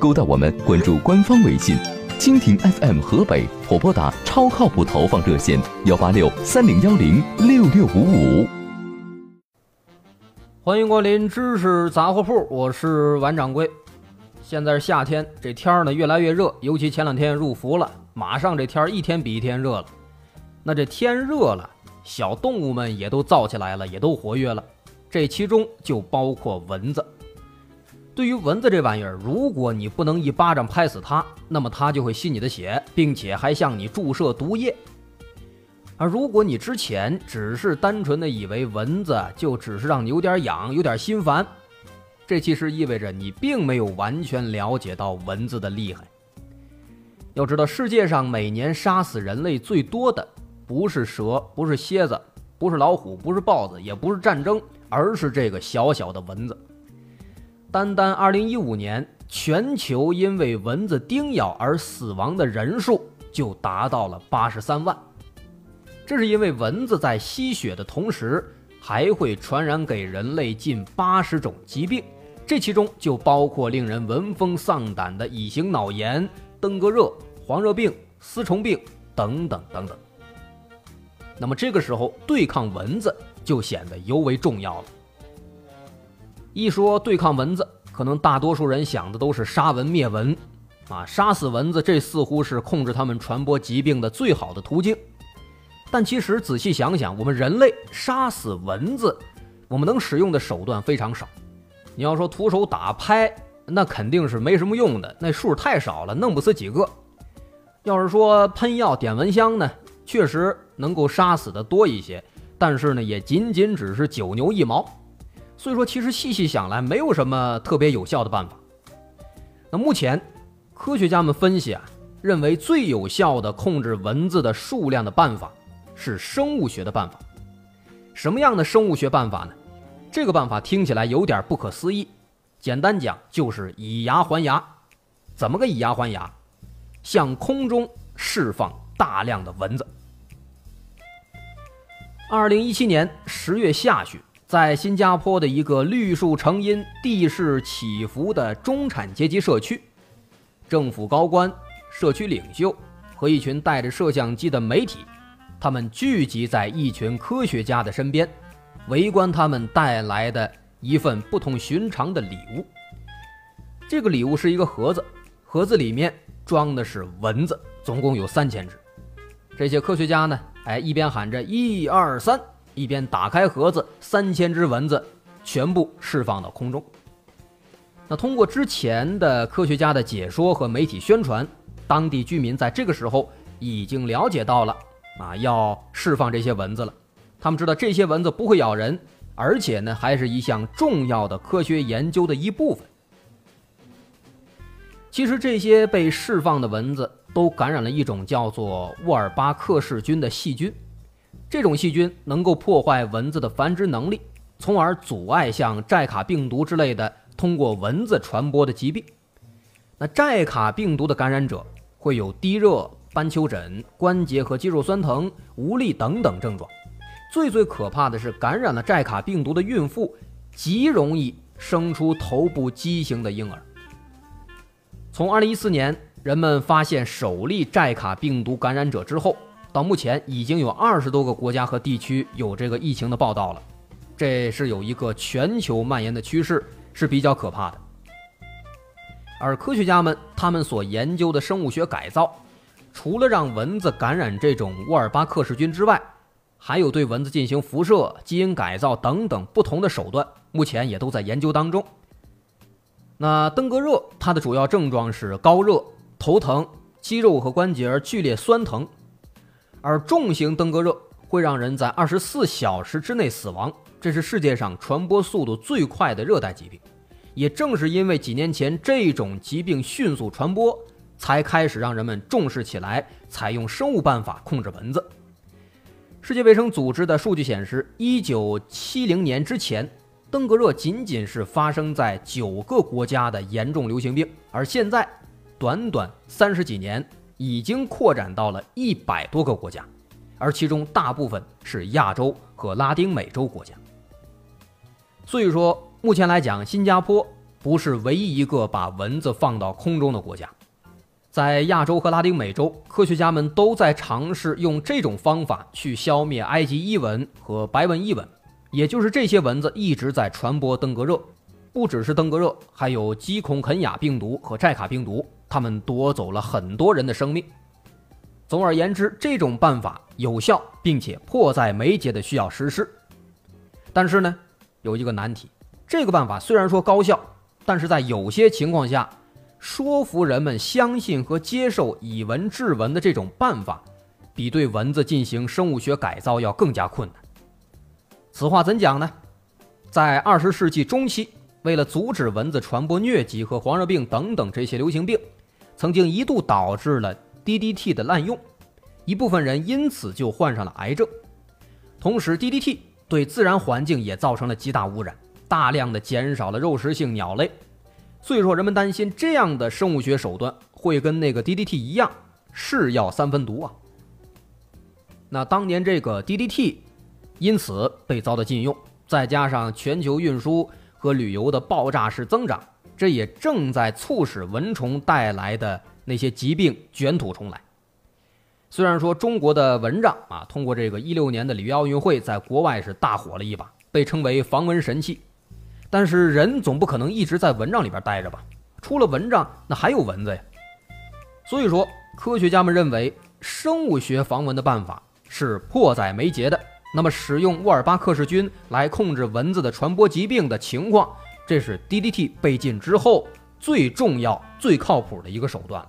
勾搭我们，关注官方微信“蜻蜓 FM 河北”或拨打超靠谱投放热线幺八六三零幺零六六五五。欢迎光临知识杂货铺，我是王掌柜。现在是夏天，这天儿呢越来越热，尤其前两天入伏了，马上这天儿一天比一天热了。那这天热了，小动物们也都燥起来了，也都活跃了，这其中就包括蚊子。对于蚊子这玩意儿，如果你不能一巴掌拍死它，那么它就会吸你的血，并且还向你注射毒液。而如果你之前只是单纯的以为蚊子就只是让你有点痒、有点心烦，这其实意味着你并没有完全了解到蚊子的厉害。要知道，世界上每年杀死人类最多的不是蛇，不是蝎子，不是老虎，不是豹子，也不是战争，而是这个小小的蚊子。单单2015年，全球因为蚊子叮咬而死亡的人数就达到了83万。这是因为蚊子在吸血的同时，还会传染给人类近80种疾病，这其中就包括令人闻风丧胆的乙型脑炎、登革热、黄热病、丝虫病等等等等。那么这个时候，对抗蚊子就显得尤为重要了。一说对抗蚊子，可能大多数人想的都是杀蚊灭蚊，啊，杀死蚊子，这似乎是控制它们传播疾病的最好的途径。但其实仔细想想，我们人类杀死蚊子，我们能使用的手段非常少。你要说徒手打拍，那肯定是没什么用的，那数太少了，弄不死几个。要是说喷药、点蚊香呢，确实能够杀死的多一些，但是呢，也仅仅只是九牛一毛。所以说，其实细细想来，没有什么特别有效的办法。那目前，科学家们分析啊，认为最有效的控制蚊子的数量的办法是生物学的办法。什么样的生物学办法呢？这个办法听起来有点不可思议。简单讲，就是以牙还牙。怎么个以牙还牙？向空中释放大量的蚊子。二零一七年十月下旬。在新加坡的一个绿树成荫、地势起伏的中产阶级社区，政府高官、社区领袖和一群带着摄像机的媒体，他们聚集在一群科学家的身边，围观他们带来的一份不同寻常的礼物。这个礼物是一个盒子，盒子里面装的是蚊子，总共有三千只。这些科学家呢，哎，一边喊着“一二三”。一边打开盒子，三千只蚊子全部释放到空中。那通过之前的科学家的解说和媒体宣传，当地居民在这个时候已经了解到了啊，要释放这些蚊子了。他们知道这些蚊子不会咬人，而且呢，还是一项重要的科学研究的一部分。其实这些被释放的蚊子都感染了一种叫做沃尔巴克氏菌的细菌。这种细菌能够破坏蚊子的繁殖能力，从而阻碍像寨卡病毒之类的通过蚊子传播的疾病。那寨卡病毒的感染者会有低热、斑丘疹、关节和肌肉酸疼、无力等等症状。最最可怕的是，感染了寨卡病毒的孕妇极容易生出头部畸形的婴儿。从2014年人们发现首例寨卡病毒感染者之后。到目前已经有二十多个国家和地区有这个疫情的报道了，这是有一个全球蔓延的趋势，是比较可怕的。而科学家们他们所研究的生物学改造，除了让蚊子感染这种沃尔巴克氏菌之外，还有对蚊子进行辐射、基因改造等等不同的手段，目前也都在研究当中。那登革热它的主要症状是高热、头疼、肌肉和关节剧烈酸疼。而重型登革热会让人在二十四小时之内死亡，这是世界上传播速度最快的热带疾病。也正是因为几年前这种疾病迅速传播，才开始让人们重视起来，采用生物办法控制蚊子。世界卫生组织的数据显示，一九七零年之前，登革热仅仅是发生在九个国家的严重流行病，而现在，短短三十几年，已经扩展到了一百多个国家，而其中大部分是亚洲和拉丁美洲国家。所以说，目前来讲，新加坡不是唯一一个把蚊子放到空中的国家。在亚洲和拉丁美洲，科学家们都在尝试用这种方法去消灭埃及伊蚊和白纹伊蚊，也就是这些蚊子一直在传播登革热。不只是登革热，还有基孔肯雅病毒和寨卡病毒，他们夺走了很多人的生命。总而言之，这种办法有效，并且迫在眉睫的需要实施。但是呢，有一个难题，这个办法虽然说高效，但是在有些情况下。说服人们相信和接受以蚊治蚊的这种办法，比对蚊子进行生物学改造要更加困难。此话怎讲呢？在二十世纪中期，为了阻止蚊子传播疟疾和黄热病等等这些流行病，曾经一度导致了 DDT 的滥用，一部分人因此就患上了癌症。同时，DDT 对自然环境也造成了极大污染，大量的减少了肉食性鸟类。所以说，人们担心这样的生物学手段会跟那个 DDT 一样，是药三分毒啊。那当年这个 DDT 因此被遭到禁用，再加上全球运输和旅游的爆炸式增长，这也正在促使蚊虫带来的那些疾病卷土重来。虽然说中国的蚊帐啊，通过这个一六年的里约奥运会，在国外是大火了一把，被称为防蚊神器。但是人总不可能一直在蚊帐里边待着吧？出了蚊帐，那还有蚊子呀。所以说，科学家们认为生物学防蚊的办法是迫在眉睫的。那么，使用沃尔巴克氏菌来控制蚊子的传播疾病的情况，这是 DDT 被禁之后最重要、最靠谱的一个手段。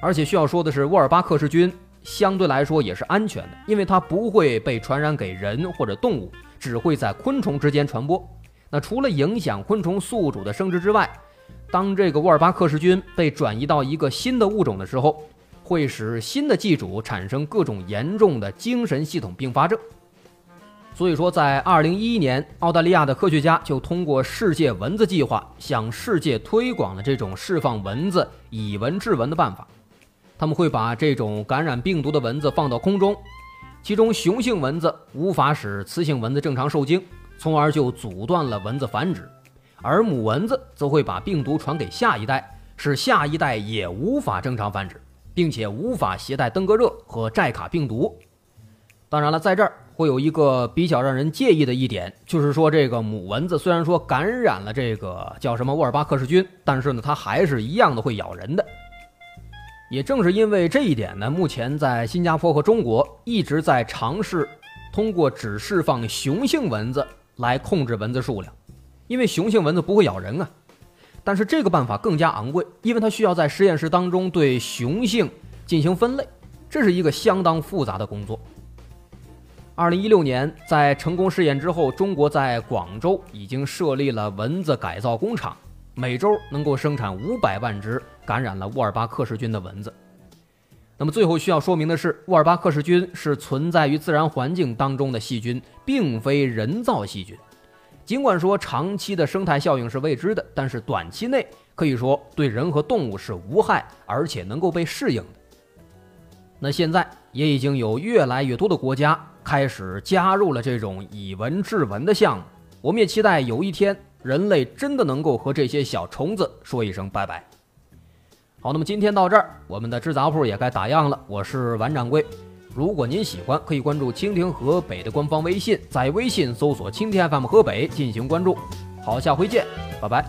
而且需要说的是，沃尔巴克氏菌相对来说也是安全的，因为它不会被传染给人或者动物，只会在昆虫之间传播。那除了影响昆虫宿主的生殖之外，当这个沃尔巴克氏菌被转移到一个新的物种的时候，会使新的寄主产生各种严重的精神系统并发症。所以说，在二零一一年，澳大利亚的科学家就通过世界蚊子计划向世界推广了这种释放蚊子以蚊治蚊的办法。他们会把这种感染病毒的蚊子放到空中，其中雄性蚊子无法使雌性蚊子正常受精。从而就阻断了蚊子繁殖，而母蚊子则会把病毒传给下一代，使下一代也无法正常繁殖，并且无法携带登革热和寨卡病毒。当然了，在这儿会有一个比较让人介意的一点，就是说这个母蚊子虽然说感染了这个叫什么沃尔巴克氏菌，但是呢，它还是一样的会咬人的。也正是因为这一点呢，目前在新加坡和中国一直在尝试通过只释放雄性蚊子。来控制蚊子数量，因为雄性蚊子不会咬人啊。但是这个办法更加昂贵，因为它需要在实验室当中对雄性进行分类，这是一个相当复杂的工作。二零一六年，在成功试验之后，中国在广州已经设立了蚊子改造工厂，每周能够生产五百万只感染了沃尔巴克氏菌的蚊子。那么最后需要说明的是，沃尔巴克氏菌是存在于自然环境当中的细菌，并非人造细菌。尽管说长期的生态效应是未知的，但是短期内可以说对人和动物是无害，而且能够被适应的。那现在也已经有越来越多的国家开始加入了这种以文治文的项目。我们也期待有一天人类真的能够和这些小虫子说一声拜拜。好，那么今天到这儿，我们的知杂铺也该打烊了。我是王掌柜，如果您喜欢，可以关注蜻蜓河北的官方微信，在微信搜索“蜻蜓 FM 河北”进行关注。好，下回见，拜拜。